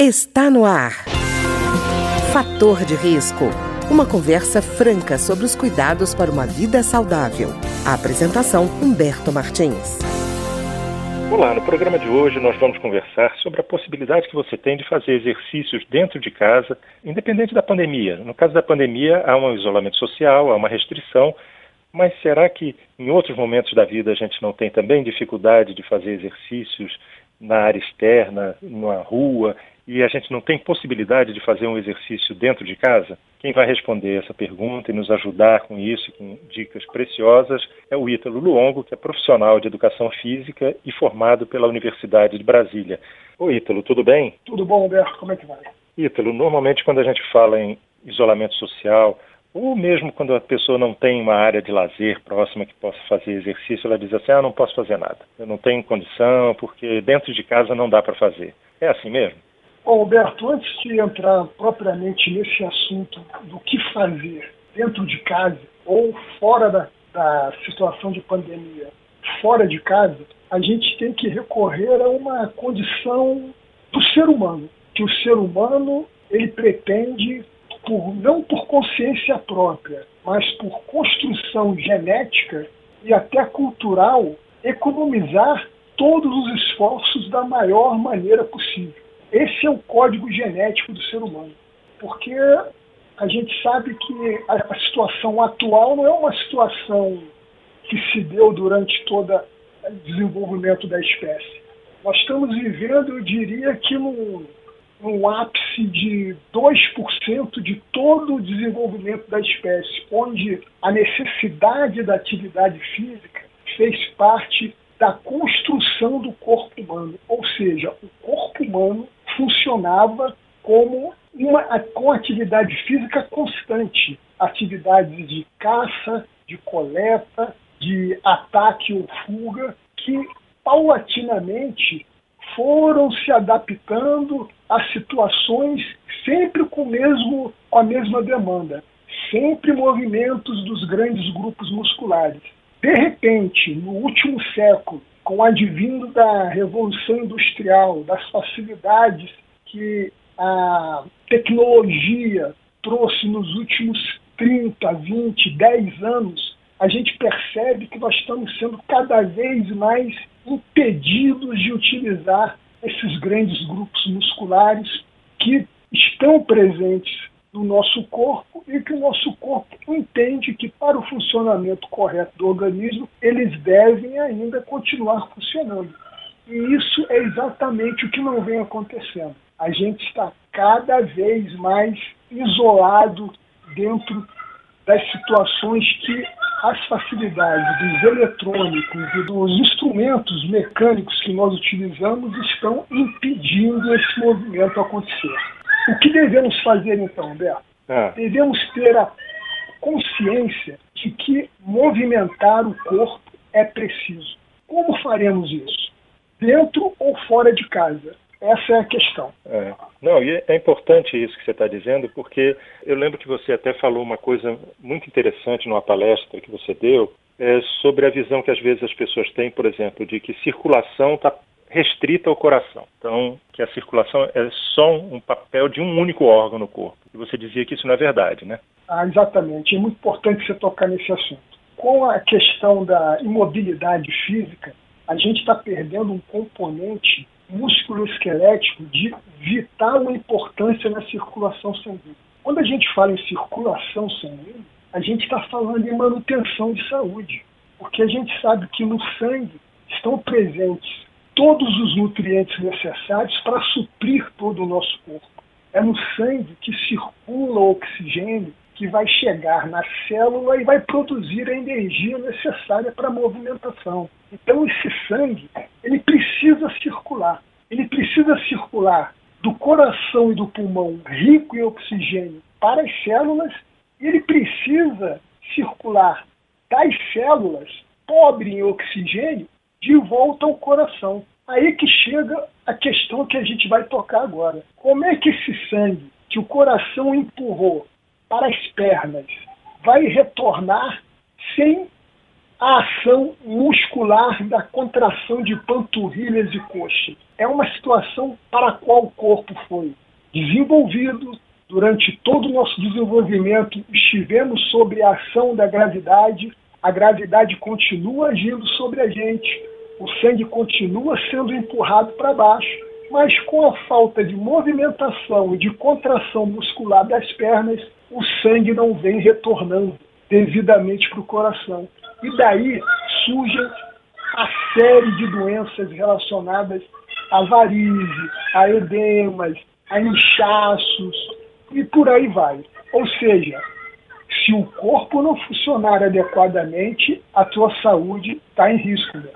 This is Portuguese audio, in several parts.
Está no ar. Fator de risco. Uma conversa franca sobre os cuidados para uma vida saudável. A apresentação Humberto Martins. Olá, no programa de hoje nós vamos conversar sobre a possibilidade que você tem de fazer exercícios dentro de casa, independente da pandemia. No caso da pandemia, há um isolamento social, há uma restrição, mas será que em outros momentos da vida a gente não tem também dificuldade de fazer exercícios na área externa, na rua, e a gente não tem possibilidade de fazer um exercício dentro de casa? Quem vai responder essa pergunta e nos ajudar com isso, com dicas preciosas, é o Ítalo Luongo, que é profissional de educação física e formado pela Universidade de Brasília. Oi, Ítalo, tudo bem? Tudo bom, Humberto, como é que vai? Ítalo, normalmente quando a gente fala em isolamento social, ou mesmo quando a pessoa não tem uma área de lazer próxima que possa fazer exercício, ela diz assim: ah, não posso fazer nada, eu não tenho condição, porque dentro de casa não dá para fazer. É assim mesmo? Bom, Alberto, antes de entrar propriamente nesse assunto do que fazer dentro de casa ou fora da, da situação de pandemia, fora de casa, a gente tem que recorrer a uma condição do ser humano, que o ser humano ele pretende por, não por consciência própria, mas por construção genética e até cultural, economizar todos os esforços da maior maneira possível. Esse é o código genético do ser humano. Porque a gente sabe que a, situação atual não é uma situação que se deu durante todo o desenvolvimento da espécie. Nós estamos vivendo, eu diria que num, num ápice de 2% de todo o desenvolvimento da espécie, onde a necessidade da atividade física fez parte da construção do corpo humano. Ou seja, o corpo humano funcionava como uma com atividade física constante, atividades de caça, de coleta, de ataque ou fuga, que paulatinamente foram se adaptando a situações sempre com, mesmo, com a mesma demanda, sempre movimentos dos grandes grupos musculares. De repente, no último século, com o advindo da Revolução Industrial, das facilidades que a tecnologia trouxe nos últimos 30, 20, 10 anos, a gente percebe que nós estamos sendo cada vez mais impedidos de utilizar esses grandes grupos musculares que estão presentes do nosso corpo e que o nosso corpo entende que para o funcionamento correto do organismo eles devem ainda continuar funcionando. E isso é exatamente o que não vem acontecendo. A gente está cada vez mais isolado dentro das situações que as facilidades dos eletrônicos e dos instrumentos mecânicos que nós utilizamos estão impedindo esse movimento acontecer. O que devemos fazer então, Beto? Ah. Devemos ter a consciência de que movimentar o corpo é preciso. Como faremos isso? Dentro ou fora de casa? Essa é a questão. É. Não, e é importante isso que você está dizendo, porque eu lembro que você até falou uma coisa muito interessante numa palestra que você deu, é, sobre a visão que às vezes as pessoas têm, por exemplo, de que circulação está restrita ao coração. Então, que a circulação é só um papel de um único órgão no corpo. E você dizia que isso não é verdade, né? Ah, exatamente. É muito importante você tocar nesse assunto. Com a questão da imobilidade física, a gente está perdendo um componente músculo-esquelético de vital importância na circulação sanguínea. Quando a gente fala em circulação sanguínea, a gente está falando em manutenção de saúde, porque a gente sabe que no sangue estão presentes todos os nutrientes necessários para suprir todo o nosso corpo. É no sangue que circula o oxigênio que vai chegar na célula e vai produzir a energia necessária para a movimentação. Então esse sangue, ele precisa circular. Ele precisa circular do coração e do pulmão rico em oxigênio para as células e ele precisa circular das células pobre em oxigênio de volta ao coração. Aí que chega a questão que a gente vai tocar agora. Como é que esse sangue que o coração empurrou para as pernas vai retornar sem a ação muscular da contração de panturrilhas e coxas. É uma situação para a qual o corpo foi desenvolvido. Durante todo o nosso desenvolvimento, estivemos sob a ação da gravidade, a gravidade continua agindo sobre a gente, o sangue continua sendo empurrado para baixo, mas com a falta de movimentação e de contração muscular das pernas, o sangue não vem retornando devidamente para o coração. E daí surge a série de doenças relacionadas a varize, a edemas, a inchaços e por aí vai. Ou seja, se o corpo não funcionar adequadamente, a tua saúde está em risco. Né?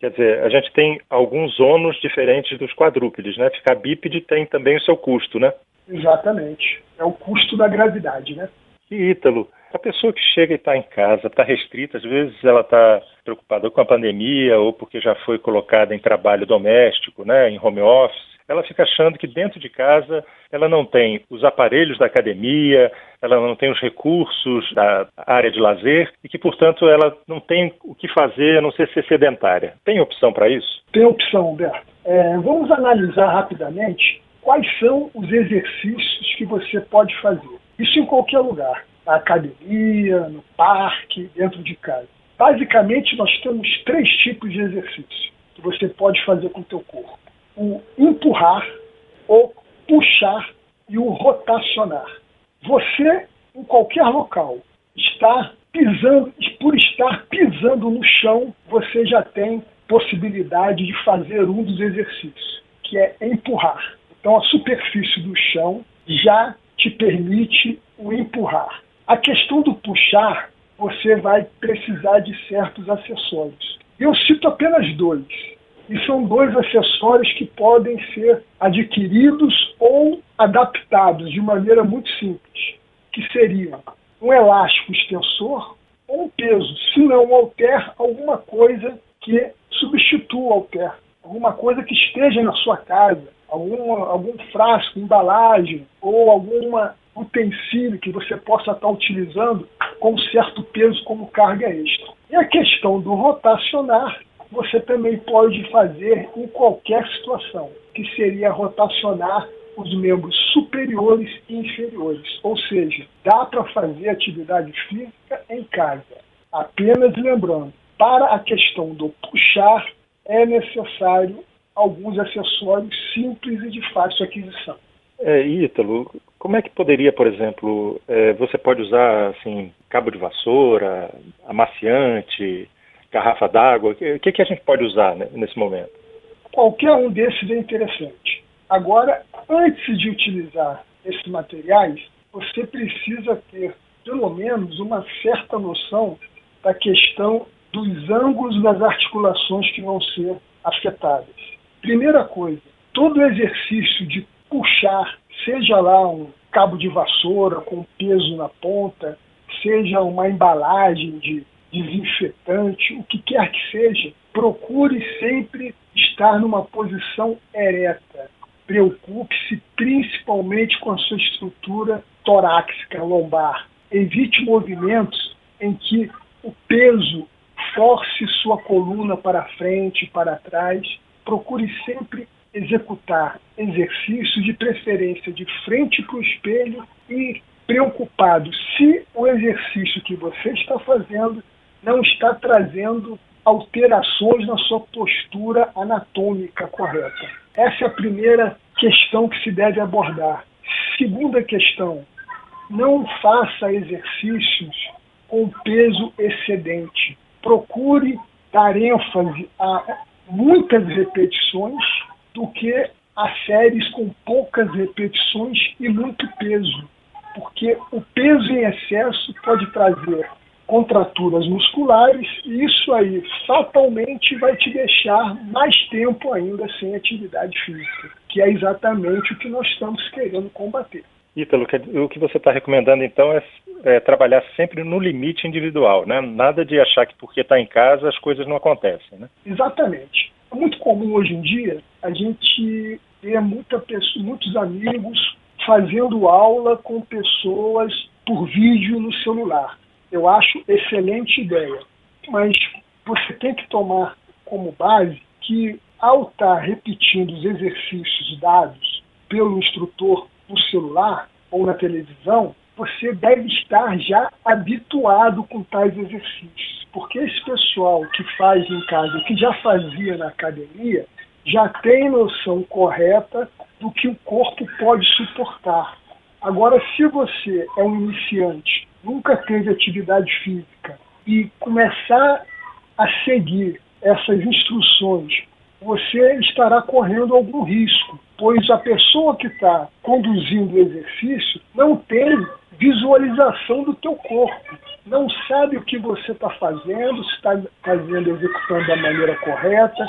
Quer dizer, a gente tem alguns ônus diferentes dos quadrúpedes, né? Ficar bípede tem também o seu custo, né? Exatamente. É o custo da gravidade, né? E Ítalo, a pessoa que chega e está em casa, está restrita, às vezes ela está preocupada com a pandemia ou porque já foi colocada em trabalho doméstico, né, em home office, ela fica achando que dentro de casa ela não tem os aparelhos da academia, ela não tem os recursos da área de lazer e que, portanto, ela não tem o que fazer a não ser ser sedentária. Tem opção para isso? Tem opção, Humberto. É, vamos analisar rapidamente quais são os exercícios que você pode fazer. Isso em qualquer lugar na academia, no parque, dentro de casa. Basicamente, nós temos três tipos de exercício que você pode fazer com o teu corpo. O empurrar, o puxar e o rotacionar. Você, em qualquer local, está pisando, por estar pisando no chão, você já tem possibilidade de fazer um dos exercícios, que é empurrar. Então, a superfície do chão já te permite o empurrar. A questão do puxar, você vai precisar de certos acessórios. Eu cito apenas dois. E são dois acessórios que podem ser adquiridos ou adaptados de maneira muito simples, que seriam um elástico extensor ou um peso, se não um alter, alguma coisa que substitua o alter, alguma coisa que esteja na sua casa, algum, algum frasco, embalagem ou alguma utensílio que você possa estar utilizando com certo peso como carga extra. E a questão do rotacionar, você também pode fazer em qualquer situação, que seria rotacionar os membros superiores e inferiores. Ou seja, dá para fazer atividade física em casa. Apenas lembrando, para a questão do puxar, é necessário alguns acessórios simples e de fácil aquisição. É, Ítalo, como é que poderia, por exemplo, é, você pode usar assim cabo de vassoura, amaciante, garrafa d'água? O que, que a gente pode usar né, nesse momento? Qualquer um desses é interessante. Agora, antes de utilizar esses materiais, você precisa ter pelo menos uma certa noção da questão dos ângulos das articulações que vão ser afetadas. Primeira coisa, todo exercício de puxar, seja lá um cabo de vassoura com peso na ponta, seja uma embalagem de desinfetante, o que quer que seja, procure sempre estar numa posição ereta. Preocupe-se principalmente com a sua estrutura torácica, lombar. Evite movimentos em que o peso force sua coluna para frente, para trás. Procure sempre executar exercícios de preferência de frente para o espelho e preocupado se o exercício que você está fazendo não está trazendo alterações na sua postura anatômica correta. Essa é a primeira questão que se deve abordar. Segunda questão, não faça exercícios com peso excedente. Procure dar ênfase a muitas repetições do que a séries com poucas repetições e muito peso, porque o peso em excesso pode trazer contraturas musculares e isso aí fatalmente vai te deixar mais tempo ainda sem atividade física, que é exatamente o que nós estamos querendo combater. Ítalo, o que você está recomendando então é, é, trabalhar sempre no limite individual, né? Nada de achar que porque está em casa as coisas não acontecem, né? Exatamente. É muito comum hoje em dia a gente ver muita pessoa, muitos amigos fazendo aula com pessoas por vídeo no celular. Eu acho excelente ideia. mas você tem que tomar como base que, ao estar repetindo os exercícios dados pelo instrutor no celular ou na televisão, você deve estar já habituado com tais exercícios. Porque esse pessoal que faz em casa, que já fazia na academia, já tem noção correta do que o corpo pode suportar. Agora, se você é um iniciante, nunca teve atividade física e começar a seguir essas instruções, você estará correndo algum risco, pois a pessoa que está conduzindo o exercício não tem visualização do teu corpo, não sabe o que você está fazendo, se está fazendo, executando da maneira correta,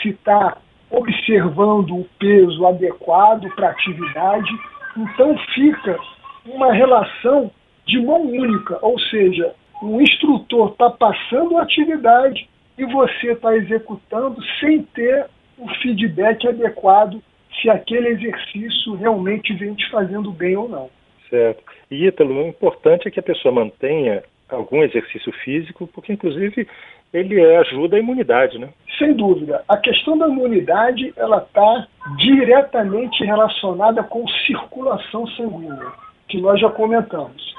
se está observando o peso adequado para a atividade. Então fica uma relação de mão única, ou seja, o instrutor está passando a atividade e você está executando sem ter o feedback adequado se aquele exercício realmente vem te fazendo bem ou não. Certo. E Ítalo, o importante é que a pessoa mantenha algum exercício físico, porque inclusive ele ajuda a imunidade, né? Sem dúvida. A questão da imunidade ela está diretamente relacionada com circulação sanguínea, que nós já comentamos.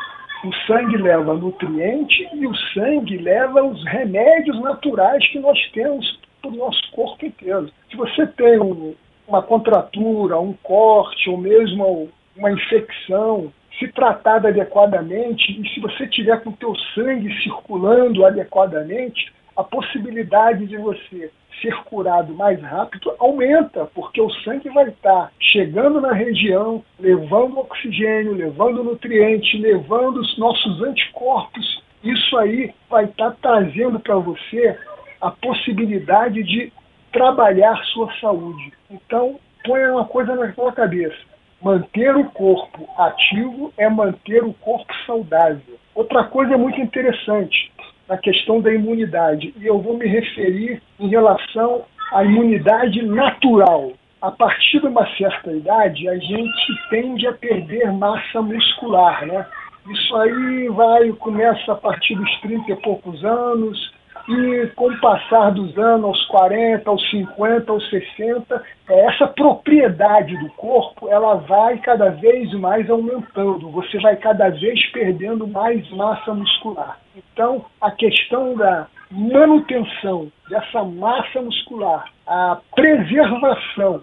O sangue leva nutriente e o sangue leva os remédios naturais que nós temos para o nosso corpo inteiro. Se você tem um, uma contratura, um corte ou mesmo uma infecção, se tratada adequadamente e se você tiver com o teu sangue circulando adequadamente, a possibilidade de você ser curado mais rápido aumenta, porque o sangue vai estar chegando na região, levando oxigênio, levando nutrientes, levando os nossos anticorpos. Isso aí vai estar trazendo para você a possibilidade de trabalhar sua saúde. Então, põe uma coisa na sua cabeça. Manter o corpo ativo é manter o corpo saudável. Outra coisa muito interessante, na questão da imunidade, e eu vou me referir em relação à imunidade natural. A partir de uma certa idade, a gente tende a perder massa muscular, né? Isso aí vai começa a partir dos 30 e poucos anos, e com o passar dos anos, aos 40, aos 50, aos 60, é, essa propriedade do corpo ela vai cada vez mais aumentando, você vai cada vez perdendo mais massa muscular. Então, a questão da manutenção dessa massa muscular, a preservação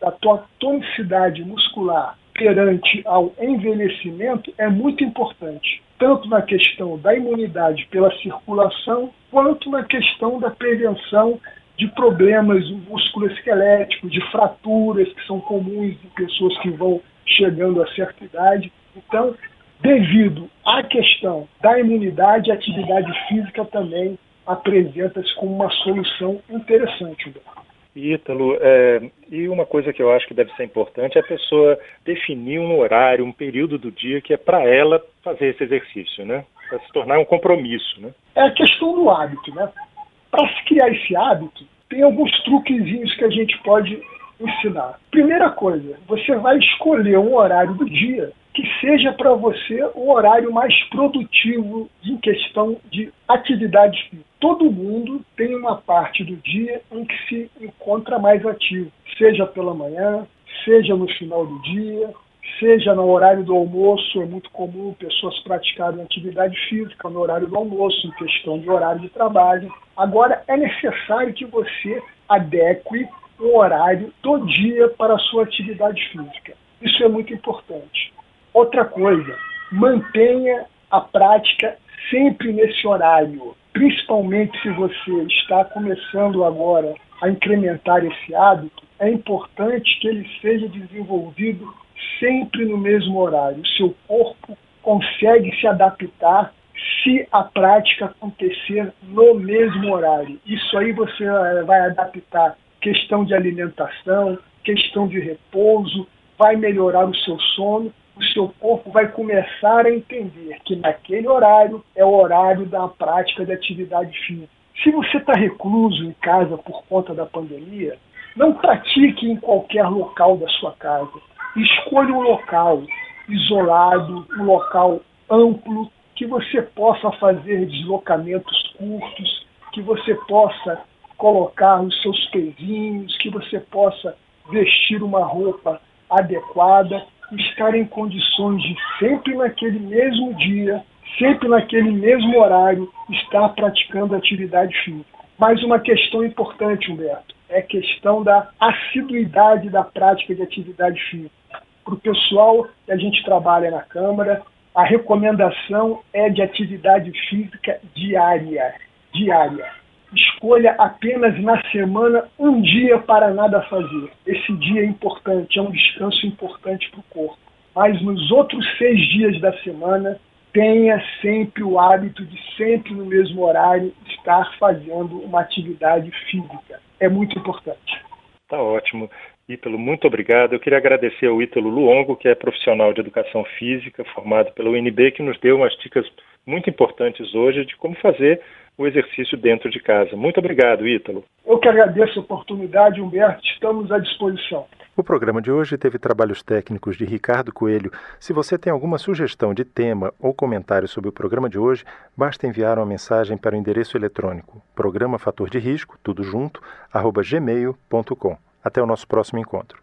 da tua tonicidade muscular perante ao envelhecimento é muito importante tanto na questão da imunidade pela circulação, quanto na questão da prevenção de problemas musculoesqueléticos, de fraturas que são comuns em pessoas que vão chegando a certa idade. Então, devido à questão da imunidade, a atividade física também apresenta-se como uma solução interessante. Humberto. Ítalo, é, e uma coisa que eu acho que deve ser importante é a pessoa definir um horário, um período do dia que é para ela fazer esse exercício, né? Para se tornar um compromisso, né? É a questão do hábito, né? Para se criar esse hábito, tem alguns truquezinhos que a gente pode ensinar. Primeira coisa, você vai escolher um horário do dia que seja para você o horário mais produtivo em questão de atividade física. Todo mundo tem uma parte do dia em que se encontra mais ativo, seja pela manhã, seja no final do dia, seja no horário do almoço. É muito comum pessoas praticarem atividade física no horário do almoço, em questão de horário de trabalho. Agora, é necessário que você adeque o horário do dia para a sua atividade física. Isso é muito importante. Outra coisa, mantenha a prática sempre nesse horário, principalmente se você está começando agora a incrementar esse hábito, é importante que ele seja desenvolvido sempre no mesmo horário. O seu corpo consegue se adaptar se a prática acontecer no mesmo horário. Isso aí você vai adaptar questão de alimentação, questão de repouso, vai melhorar o seu sono o seu corpo vai começar a entender que naquele horário é o horário da prática de atividade física. Se você está recluso em casa por conta da pandemia, não pratique em qualquer local da sua casa. Escolha um local isolado, um local amplo, que você possa fazer deslocamentos curtos, que você possa colocar os seus pezinhos, que você possa vestir uma roupa adequada, estar em condições de sempre naquele mesmo dia, sempre naquele mesmo horário, estar praticando atividade física. Mas uma questão importante, Humberto, é a questão da assiduidade da prática de atividade física. Para o pessoal que a gente trabalha na Câmara, a recomendação é de atividade física diária. Diária. Escolha apenas na semana um dia para nada fazer. Esse dia é importante, é um descanso importante para o corpo. Mas nos outros seis dias da semana, tenha sempre o hábito de sempre no mesmo horário estar fazendo uma atividade física. É muito importante. Tá ótimo. Ítalo, muito obrigado. Eu queria agradecer ao Ítalo Luongo, que é profissional de educação física, formado pela UNB, que nos deu umas dicas muito importantes hoje de como fazer o exercício dentro de casa. Muito obrigado, Ítalo. Eu que agradeço a oportunidade, Humberto. Estamos à disposição. O programa de hoje teve trabalhos técnicos de Ricardo Coelho. Se você tem alguma sugestão de tema ou comentário sobre o programa de hoje, basta enviar uma mensagem para o endereço eletrônico programa fator de risco, tudo junto, arroba gmail.com. Até o nosso próximo encontro.